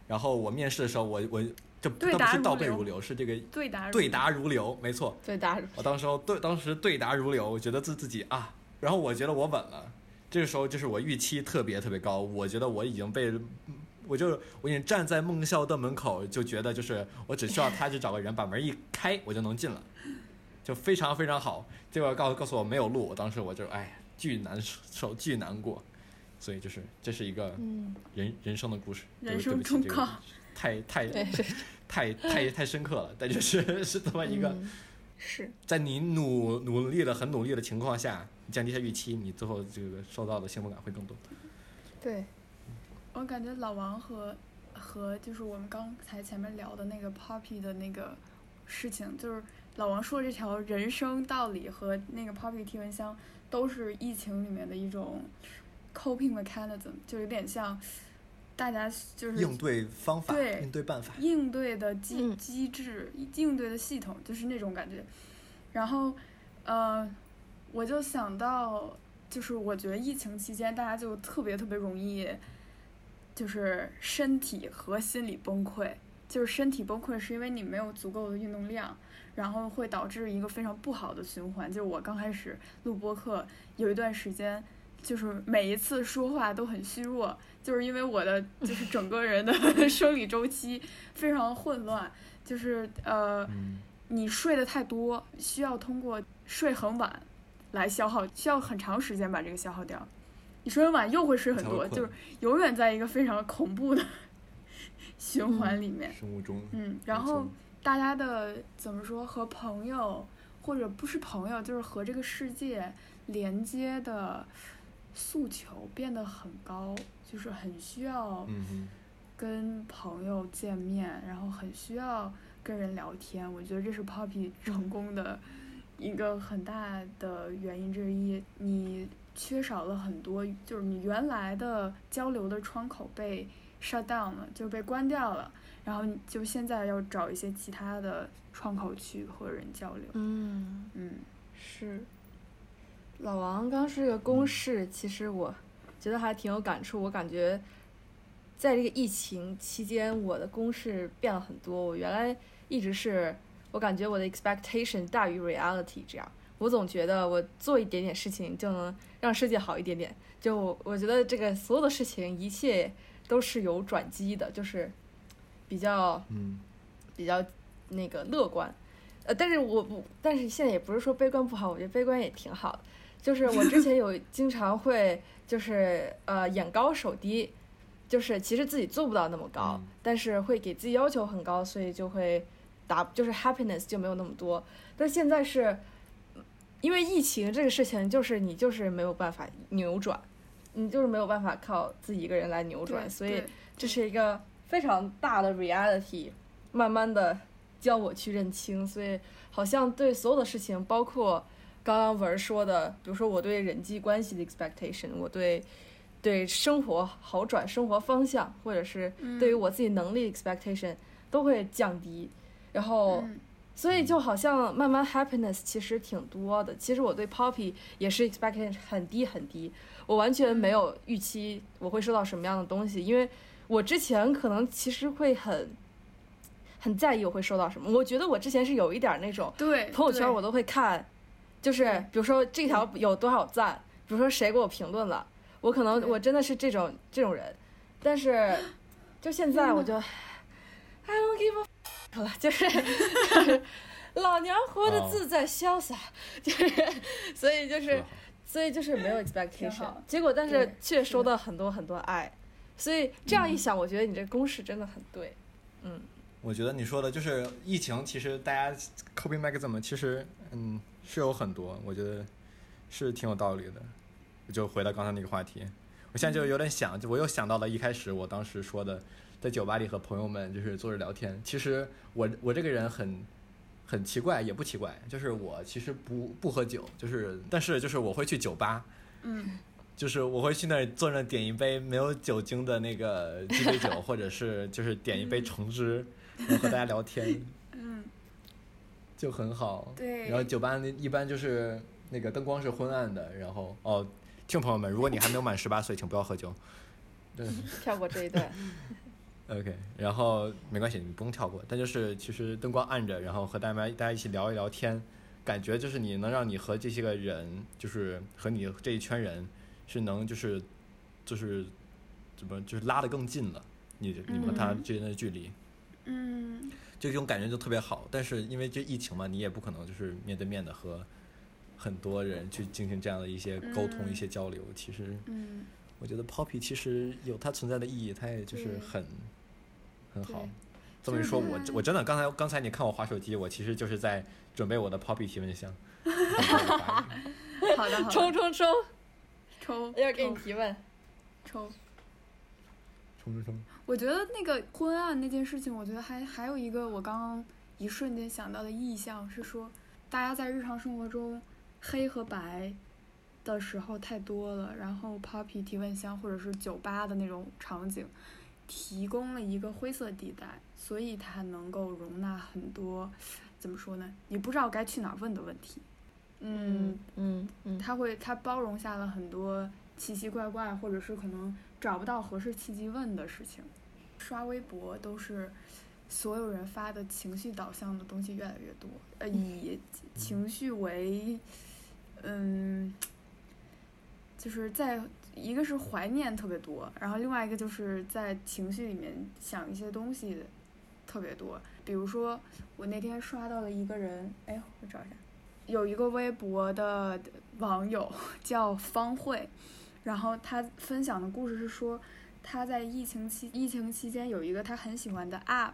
然后我面试的时候，我我这对这不是倒背如流，是这个对答如对答如流，没错。最大我当时候对当时对答如流，我觉得自自己啊，然后我觉得我稳了。这个时候就是我预期特别特别高，我觉得我已经被，我就我已经站在梦校的门口，就觉得就是我只需要他去找个人把门一开，我就能进了，就非常非常好。结果告告诉我没有路，我当时我就哎巨难受巨难过，所以就是这是一个嗯，人人生的故事，人对不起这个生忠告太太太太 太深刻了，但就是是这么一个。嗯是在你努努力的很努力的情况下，你降低一下预期，你最后这个受到的幸福感会更多。对，我感觉老王和和就是我们刚才前面聊的那个 Poppy 的那个事情，就是老王说这条人生道理和那个 Poppy 体温箱都是疫情里面的一种 coping mechanism，就有点像大家就是应对方法，对应对办法，应对的机嗯机制、应对的系统，就是那种感觉。然后，呃，我就想到，就是我觉得疫情期间大家就特别特别容易，就是身体和心理崩溃。就是身体崩溃是因为你没有足够的运动量，然后会导致一个非常不好的循环。就是我刚开始录播课有一段时间，就是每一次说话都很虚弱，就是因为我的就是 整个人的 生理周期非常混乱，就是呃，嗯，你睡得太多，需要通过睡很晚来消耗，需要很长时间把这个消耗掉。你睡很晚又会睡很多，就是永远在一个非常恐怖的 循环里面。生物钟，嗯，然后大家的怎么说和朋友或者不是朋友，就是和这个世界连接的诉求变得很高，就是很需要跟朋友见面，然后很需要跟人聊天。我觉得这是 Poppy 成功的一个很大的原因之一。你缺少了很多，就是你原来的交流的窗口被 shut down 了，就被关掉了。然后你就现在要找一些其他的窗口去和人交流。嗯，嗯是。老王刚说这个公式，其实我觉得还挺有感触。我感觉在这个疫情期间，我的公式变了很多。我原来一直是我感觉我的 expectation 大于 reality，这样我总觉得我做一点点事情就能让世界好一点点。就我我觉得这个所有的事情，一切都是有转机的，就是比较嗯比较那个乐观，呃，但是我不，但是现在也不是说悲观不好，我觉得悲观也挺好的。就是我之前有经常会就是呃眼高手低，就是其实自己做不到那么高，嗯但是会给自己要求很高，所以就会达就是 happiness 就没有那么多。但现在是因为疫情这个事情，就是你就是没有办法扭转，你就是没有办法靠自己一个人来扭转，所以这是一个非常大的 reality，慢慢的教我去认清，所以好像对所有的事情，包括刚刚文儿说的，比如说我对人际关系的 expectation，我对对生活好转、生活方向，或者是对于我自己能力 expectation 都会降低，然后。嗯所以就好像慢慢 happiness 其实挺多的。其实我对 Poppy 也是 expectation 很低很低，我完全没有预期我会收到什么样的东西，因为我之前可能其实会很很在意我会收到什么。我觉得我之前是有一点儿那种，对朋友圈我都会看，就是比如说这条有多少赞，比如说谁给我评论了，我可能我真的是这种这种人，但是就现在我就 I don't give a f 了，就是就 是老娘活得哦。自在潇洒，就是所以就是所以就是没有 expectation，结果但是却收到很多很多爱，所以这样一嗯。想，我觉得你这公式真的很对，嗯。我觉得你说的就是疫情，其实大家 coping mechanism 其实嗯是有很多，我觉得是挺有道理的。就回到刚才那个话题，我现在就有点想，就我又想到了一开始我当时说的，在酒吧里和朋友们就是坐着聊天。其实我我这个人很很奇怪，也不奇怪，就是我其实不不喝酒，就是但是就是我会去酒吧，嗯就是我会去那儿坐那儿点一杯没有酒精的那个鸡尾酒，或者是就是点一杯橙汁，然后和大家聊天，嗯，就很好。对然后酒吧那一般就是那个灯光是昏暗的，然后哦，听众朋友们，如果你还没有满十八岁，请不要喝酒。对跳过这一段，，OK，然后没关系，你不用跳过。但就是其实灯光暗着，然后和大家大家一起聊一聊天，感觉就是你能让你和这些个人，就是和你这一圈人，是能就是就是怎么就是拉得更近了，你你和他嗯之间的距离。嗯就这种感觉就特别好。但是因为这疫情嘛，你也不可能就是面对面的和很多人去进行这样的一些沟通、嗯一些交流。其实嗯，我觉得 Poppy 其实有它存在的意义，它也就是很很好。这么一说，我我真的刚才刚才你看我划手机，我其实就是在准备我的 Poppy 提问箱。很快地发言好的好的，冲冲冲，抽要给你提问。抽。冲冲冲！我觉得那个昏暗那件事情，我觉得还还有一个我刚刚一瞬间想到的意象是说，大家在日常生活中黑和白的时候太多了，然后 Poppy 提问箱或者是酒吧的那种场景，提供了一个灰色地带，所以它能够容纳很多怎么说呢？你不知道该去哪儿问的问题。嗯，嗯嗯它会它包容下了很多奇奇怪怪，或者是可能找不到合适契机问的事情。刷微博都是所有人发的情绪导向的东西越来越多，呃，以情绪为，嗯，就是在一个是怀念特别多，然后另外一个就是在情绪里面想一些东西特别多。比如说，我那天刷到了一个人，哎，我找一下。有一个微博的网友 叫方慧，然后他分享的故事是说，他在疫情期疫情期间有一个他很喜欢的 app，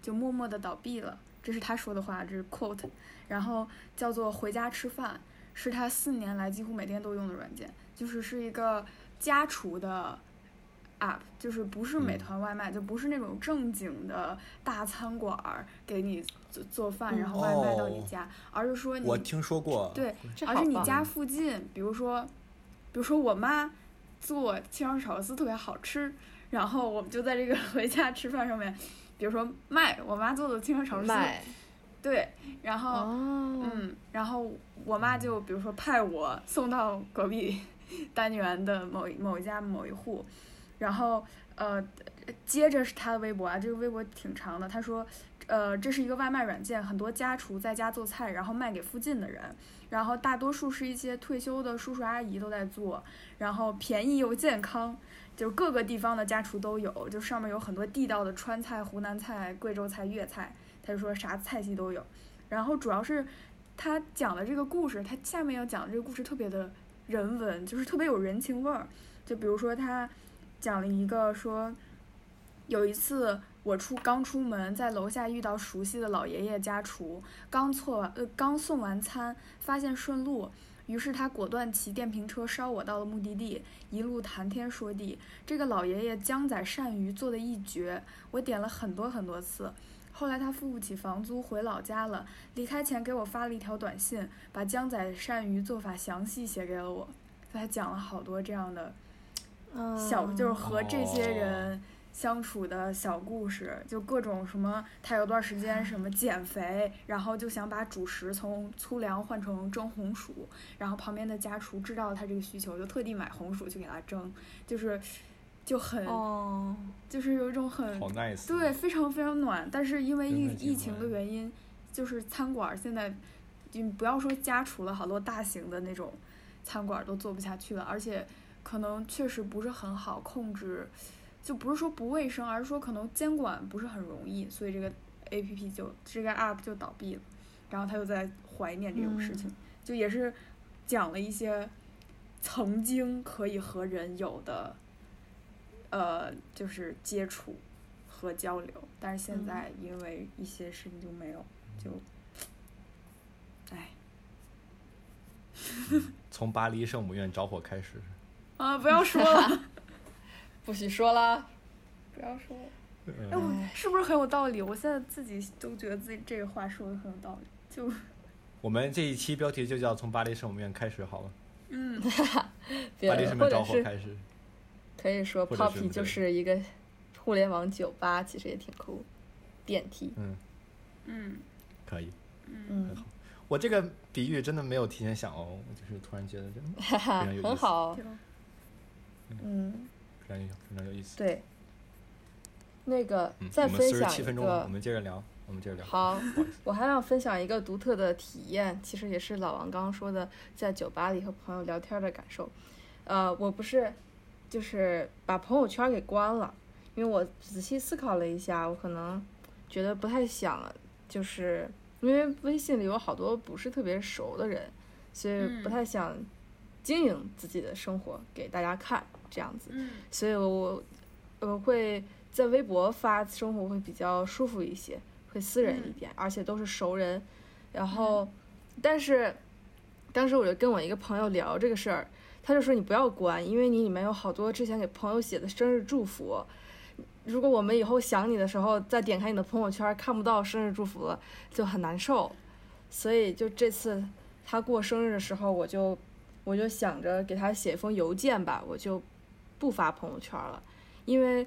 就默默的倒闭了，这是他说的话，这是 quote，然后叫做回家吃饭，是他四年来几乎每天都用的软件，就是是一个家厨的 app，就是不是美嗯。团外卖，就不是那种正经的大餐馆儿给你做做饭，然后外卖到你哦。家，而是说你我听说过，对，而是你家附近，比如说，比如说我妈做清汤炒丝特别好吃，然后我们就在这个 回家吃饭上面，比如说卖我妈做的清汤炒丝，对，然后、哦，嗯，然后我妈就比如说派我送到隔壁 单元的某一某一家某一户，然后呃，接着是他的微博啊，这个微博挺长的，他说。呃，这是一个外卖软件，很多家厨在家做菜，然后卖给附近的人，然后大多数是一些退休的叔叔阿姨都在做，然后便宜又健康，就各个地方的家厨都有，就上面有很多地道的川菜、湖南菜、贵州菜、粤菜，他就说啥菜系都有，然后主要是他讲的这个故事，他下面要讲的这个故事特别的人文，就是特别有人情味儿，就比如说他讲了一个说，有一次。我出刚出门，在楼下遇到熟悉的老爷爷家厨，刚错完呃刚送完餐，发现顺路，于是他果断骑电瓶车捎我到了目的地，一路谈天说地。这个老爷爷江仔鳝鱼做的一绝，我点了很多很多次。后来他付不起房租回老家了，离开前给我发了一条短信，把江仔鳝鱼做法详细写给了我。他讲了好多这样的小，嗯就是和这些人。相处的小故事，就各种什么，他有段时间什么减肥，然后就想把主食从粗粮换成蒸红薯，然后旁边的家厨知道他这个需求，就特地买红薯去给他蒸，就是就很、哦，就是有一种很好 nice，对，非常非常暖。但是因为疫疫情的原因，就是餐馆儿现在，你不要说家厨了，好多大型的那种餐馆儿都做不下去了，而且可能确实不是很好控制。就不是说不卫生，而是说可能监管不是很容易，所以这个 A P P 就这个 App 就倒闭了。然后他又在怀念这种事情，就也是讲了一些曾经可以和人有的，呃，就是接触和交流，但是现在因为一些事情就没有，就，唉，从巴黎圣母院着火开始，啊，不要说了，不许说啦。不要说了。哎，嗯我是不是很有道理？我现在自己都觉得自己这个话说的很有道理。就，我们这一期标题就叫从巴黎圣母院开始好了，嗯，别 巴黎圣母院着火开始，可以说 Poppy 就是一个互联网酒吧，其实也挺酷。电梯，嗯，嗯可以，嗯很，好。我这个比喻真的没有提前想哦，我就是突然觉得真的哈哈，常有意思很好就。嗯，非常有非常有意思。对。那个嗯，再分享一个我们接着聊，我们接着聊。好我还想分享一个独特的体验，其实也是老王刚刚说的，在酒吧里和朋友聊天的感受。呃，我不是，就是把朋友圈给关了，因为我仔细思考了一下，我可能觉得不太想，就是因为微信里有好多不是特别熟的人，所以不嗯太想经营自己的生活给大家看这样子。嗯所以我我会在微博发生活会比较舒服一些，会私人一点，而且都是熟人。然后，但是当时我就跟我一个朋友聊这个事儿，他就说你不要关，因为你里面有好多之前给朋友写的生日祝福。如果我们以后想你的时候，再点开你的朋友圈看不到生日祝福了，就很难受。所以就这次他过生日的时候，我就我就想着给他写一封邮件吧，我就不发朋友圈了，因为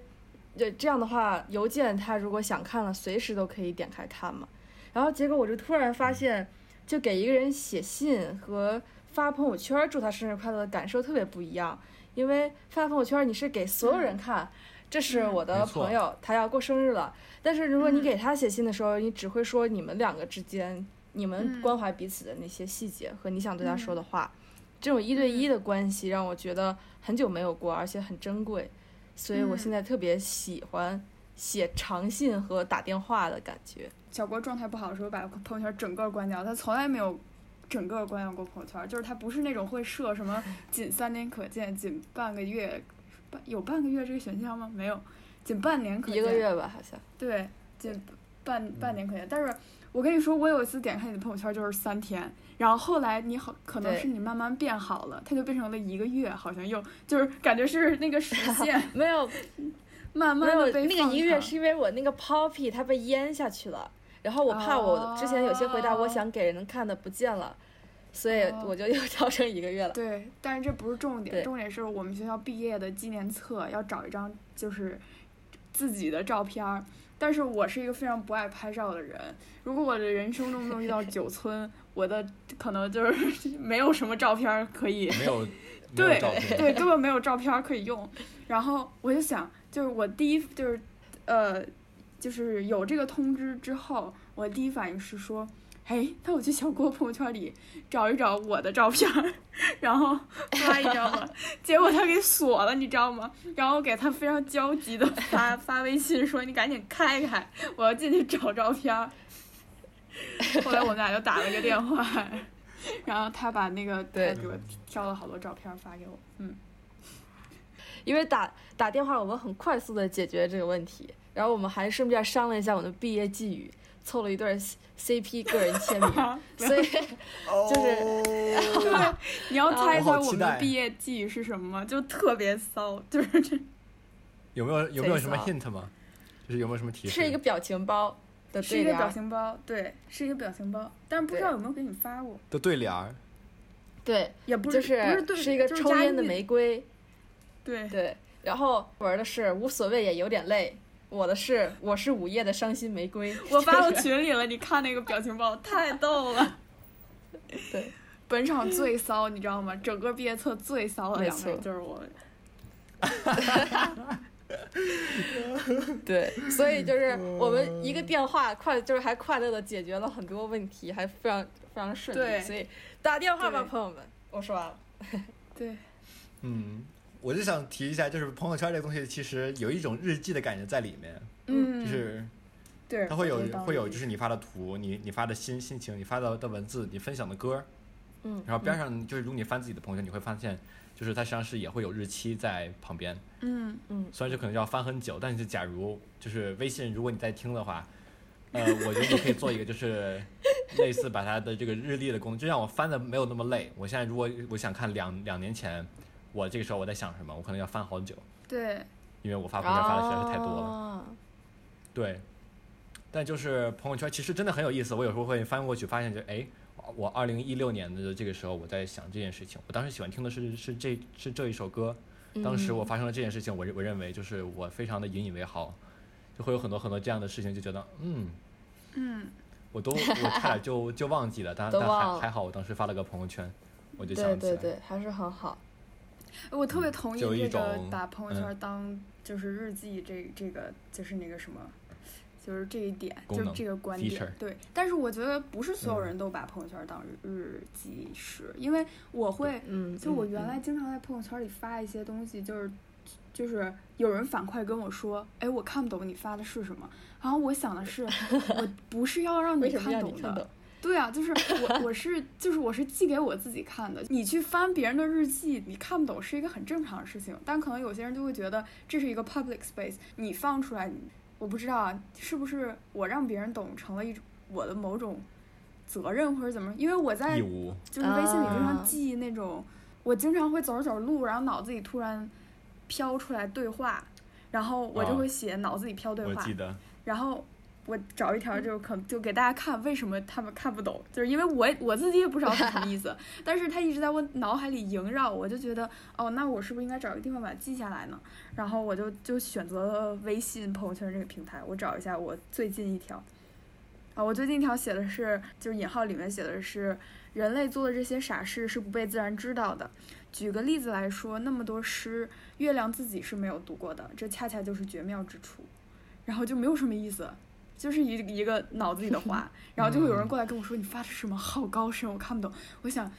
就这样的话，邮件他如果想看了，随时都可以点开看嘛。然后结果我就突然发现，就给一个人写信和发朋友圈祝他生日快乐的感受特别不一样，因为发朋友圈你是给所有人看。这是我的朋友，他要过生日了。但是如果你嗯给他写信的时候，你只会说你们两个之间，你们嗯关怀彼此的那些细节和你想对他说嗯的话。这种一对一的关系让我觉得很久没有过，而且很珍贵，所以我嗯现在特别喜欢写长信和打电话的感觉。小郭状态不好的时候，把朋友圈整个关掉，他从来没有整个关掉过朋友圈，就是他不是那种会设什么 仅三天可见、仅半个月，半有半个月这个选项吗？没有，仅半年可见。一个月吧，好像。对，仅半半年可见，但是我跟你说，我有一次点开你的朋友圈就是三天，然后后来你好可能是你慢慢变好了，它就变成了一个月，好像又就是感觉是那个时 限没有慢慢的被那个一个月是因为我那个 Poppy 它被淹下去了，然后我怕我之前有些回答我哦想给人看的不见了，所以哦我就又 调成一个月了。对，但是这不是重点，重点是我们学校毕业的纪念册要找一张就是自己的照片儿。但是我是一个非常不爱拍照的人，如果我的人生中能遇到 九村，我的可能就是 没有什么照片儿可以，没有对，对，根本没有照片儿可以用。然后我就想，就是我第一就是呃，就是有这个通知之后，我第一反应是说，哎，那我去小郭朋友圈里找一找我的照片，然后发一张吧。结果他给锁了，你知道吗？然后给他非常焦急的发 发微信说：“你赶紧开开，我要进去找照片。”后来我们俩就打了个电话，然后他把那个对给我挑了好多照片发给我，嗯。因为打打电话，我们很快速的解决这个问题，然后我们还顺便商量一下我们的毕业寄语，凑了一对 CP 个人签名，所以就是 对你要猜一猜我们毕业季语是什么吗？就特别骚，就是这有没有有没有什么 hint 吗？就是有没有什么提示？是一个表情包的对联是一个表情包，对，是一个表情包，但是不知道有没有给你发过，的对联儿，对，也不就是不是对，是一个抽烟的玫瑰，对，对，然后玩的是无所谓也有点累，我的是我是午夜的伤心玫瑰，我发到群里了，你看那个表情包，太逗了。对，本场最骚，你知道吗？整个毕业册最骚的没两个人就是我们。对，所以就是我们一个电话快，就是还快乐的解决了很多问题，还非常非常顺对利。所以打电话吧，朋友们，我说完了。对，嗯，我就想提一下，就是朋友圈这个东西，其实有一种日记的感觉在里面，嗯，就是对，它会有会有就是你发的图，你你发的心心情，你发的的文字，你分享的歌，嗯，然后边上就是如果你翻自己的朋友圈，你会发现，就是它实际上是也会有日期在旁边，嗯嗯。虽然这可能要翻很久，但是假如就是微信，如果你在听的话，呃，我觉得你可以做一个就是 类似把它的这个日历的功能，就让我翻的没有那么累。我现在如果我想看两两年前，我这个时候我在想什么，我可能要翻好久，对，因为我发朋友圈发的实在是太多了。了。对，但就是朋友圈其实真的很有意思，我有时候会翻过去发现就哎。我二零一六年的这个时候，我在想这件事情。我当时喜欢听的是是这是这一首歌，当时我发生了这件事情，我我认为就是我非常的引以为豪，就会有很多很多这样的事情，就觉得嗯，嗯，我都我差点就就忘记了，但但还还好，我当时发了个朋友圈，我就想起来，对对对，还是很好。我特别同意这个把朋友嗯圈当就是日记这这个就是那个什么，就是这一点，就是这个观点。对，但是我觉得不是所有嗯人都把朋友圈当日日记使，因为我会，嗯，就我嗯原来经常在朋友圈里发一些东西，就是就是有人反馈跟我说，哎，我看不懂你发的是什么。然后我想的是，我不是要让你看懂的？对啊，就是我我是就是我是寄给我自己看的。你去翻别人的日记，你看不懂是一个很正常的事情，但可能有些人就会觉得这是一个 public space，你放出来，我不知道啊，是不是我让别人懂成了一种我的某种责任或者怎么？因为我在，就是微信里经常啊记那种，我经常会走着走着路，然后脑子里突然飘出来对话，然后我就啊会写脑子里飘对话，我记得，然后我找一条就是可就给大家看为什么他们看不懂，就是因为我我自己也不知道是什么意思，但是他一直在我脑海里萦绕，我就觉得哦，那我是不是应该找一个地方把它记下来呢？然后我就就选择了微信朋友圈这个平台，我找一下我最近一条。啊，我最近一条写的是，就是引号里面写的是，人类做的这些傻事是不被自然知道的。举个例子来说，那么多诗，月亮自己是没有读过的，这恰恰就是绝妙之处。然后就没有什么意思，就是一一个脑子里的话，然后就会有人过来跟我说：“你发的是什么？好高深，我看不懂。”我想，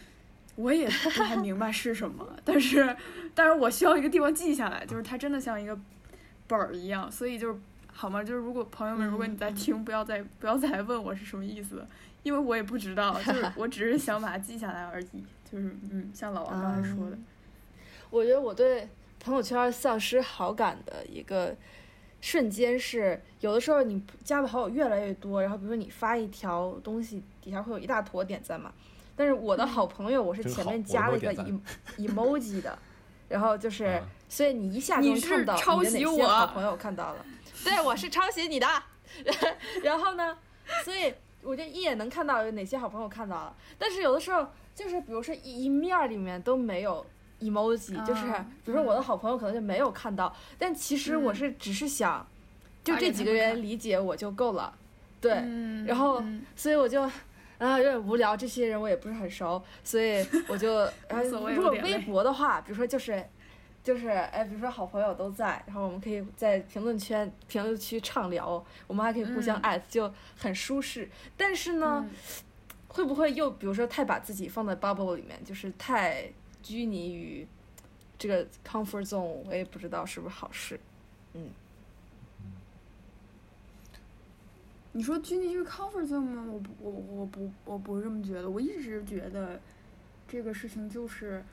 我也不太明白是什么，但是，但是我需要一个地方记下来，就是它真的像一个本儿一样，所以就是好吗？就是如果朋友们，如果你在听，不要再不要再来问我是什么意思，因为我也不知道，就是我只是想把它记下来而已。就是嗯，像老王刚才说的，我觉得我对朋友圈丧失好感的一个瞬间是有的时候你加的好友越来越多，然后比如说你发一条东西底下会有一大坨点赞嘛，但是我的好朋友我是前面加了一个 emoji 的，然后就是啊所以你一下就看到抄你的哪些袭我好朋友看到了，对，我是抄袭你的，然后呢，所以我就一眼能看到有哪些好朋友看到了，但是有的时候就是比如说一一面儿里面都没有 emoji，、就是啊比如说我的好朋友可能就没有看到，但其实我嗯。是只是想，就这几个人理解我就够了，对，嗯然后嗯。所以我就。啊，有点无聊，这些人我也不是很熟，所以我就，然后如果微博的话，比如说就是，就是，哎，比如说好朋友都在，然后我们可以在评论圈、评论区畅聊，我们还可以互相嗯。艾特，就很舒适。但是呢，嗯。会不会又比如说太把自己放在 bubble 里面，就是太拘泥于这个 comfort zone，我也不知道是不是好事。嗯你说拘泥于 comfort zone 吗？我不，我我不我不这么觉得。我一直觉得这个事情就是，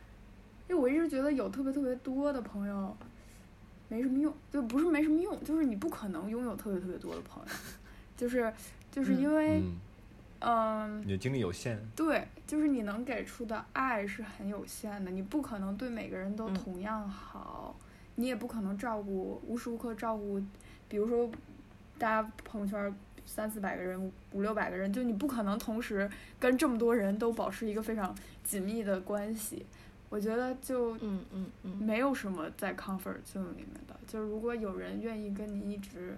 因为我一直觉得有特别特别多的朋友没什么用，就不是没什么用，就是你不可能拥有特别特别多的朋友，就是就是因为嗯，嗯你的精力有限，对，就是你能给出的爱是很有限的，你不可能对每个人都嗯。同样好，你也不可能照顾无时无刻照顾，比如说大家朋友圈三四百个人、五六百个人，就你不可能同时跟这么多人都保持一个非常紧密的关系。我觉得就嗯嗯嗯，没有什么在 comfort zone 里面的，就是如果有人愿意跟你一直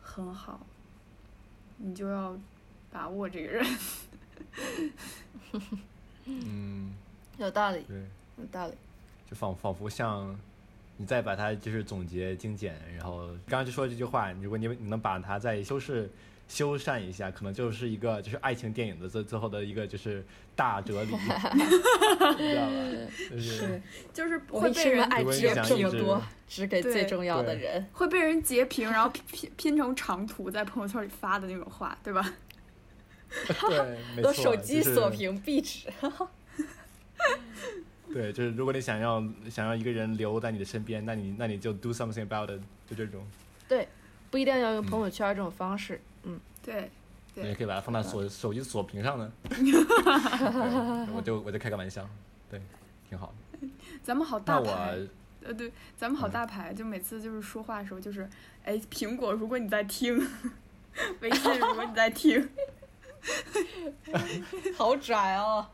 很好，你就要把握这个人。嗯，有道理，对，有道理。就仿仿佛像你再把它就是总结精简，然后刚刚就说这句话，如果你你能把它再修饰修缮一下，可能就是一个就是爱情电影的最最后的一个就是大哲理，你知道吧？就是是就是我会被人爱如果只有你想一直这么多，只给最对重要的对人。会被人截屏，然后 拼拼拼成长图在朋友圈里发的那种话，对吧？对，没都错，手机就是锁屏壁纸。对，就是如果你想要想要一个人留在你的身边，那你那你就 do something about it，就这种，对不一定要用朋友圈这种方式。嗯，对，对你也可以把它放到锁手机锁屏上呢。我就我就开个玩笑，对，挺好的。咱们好大牌，我呃，对，咱们好嗯大牌，就每次就是说话的时候，就是，哎，苹果，如果你在听，微信，如果你在听，好拽哦。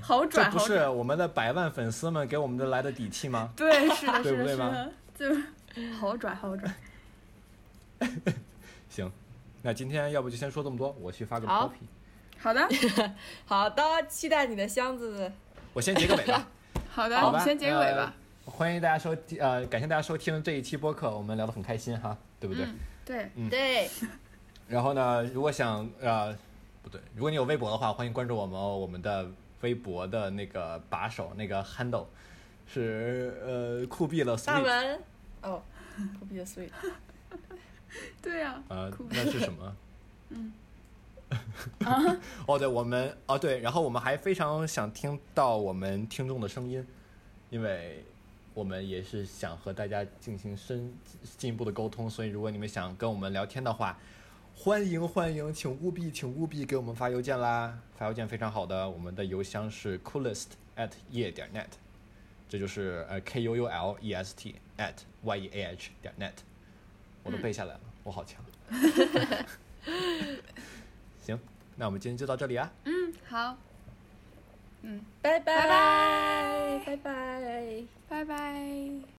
好拽，这不是，我们的百万粉丝们给我们的来的底气吗？对，是的，是的，对不对吗是的，就是好拽，好拽。行，那今天要不就先说这么多，我去发个好 copy，好的，好的，期待你的箱子。我先结个尾吧。好的，我们先结个尾呃吧。欢迎大家收听，呃，感谢大家收听这一期播客，我们聊得很开心哈，对不对？嗯，对，嗯对，然后呢，如果想呃，不对，如果你有微博的话，欢迎关注我们哦，我们的微博的那个把手那个 handle 是呃酷毙了大文。哦，酷毙了 sweet。对呀、呃酷，那是什么？嗯。啊哦，对，我们哦对，然后我们还非常想听到我们听众的声音，因为我们也是想和大家进行深进一步的沟通，所以如果你们想跟我们聊天的话，欢迎欢迎，请务必请务必给我们发邮件啦！发邮件非常好的，我们的邮箱是 coolest at 夜点 net，这就是呃 k u u l e s t at y e a h 点 net，我都背下来了，我好强。行，那我们今天就到这里啊。嗯，好，嗯，拜拜拜拜拜。拜拜。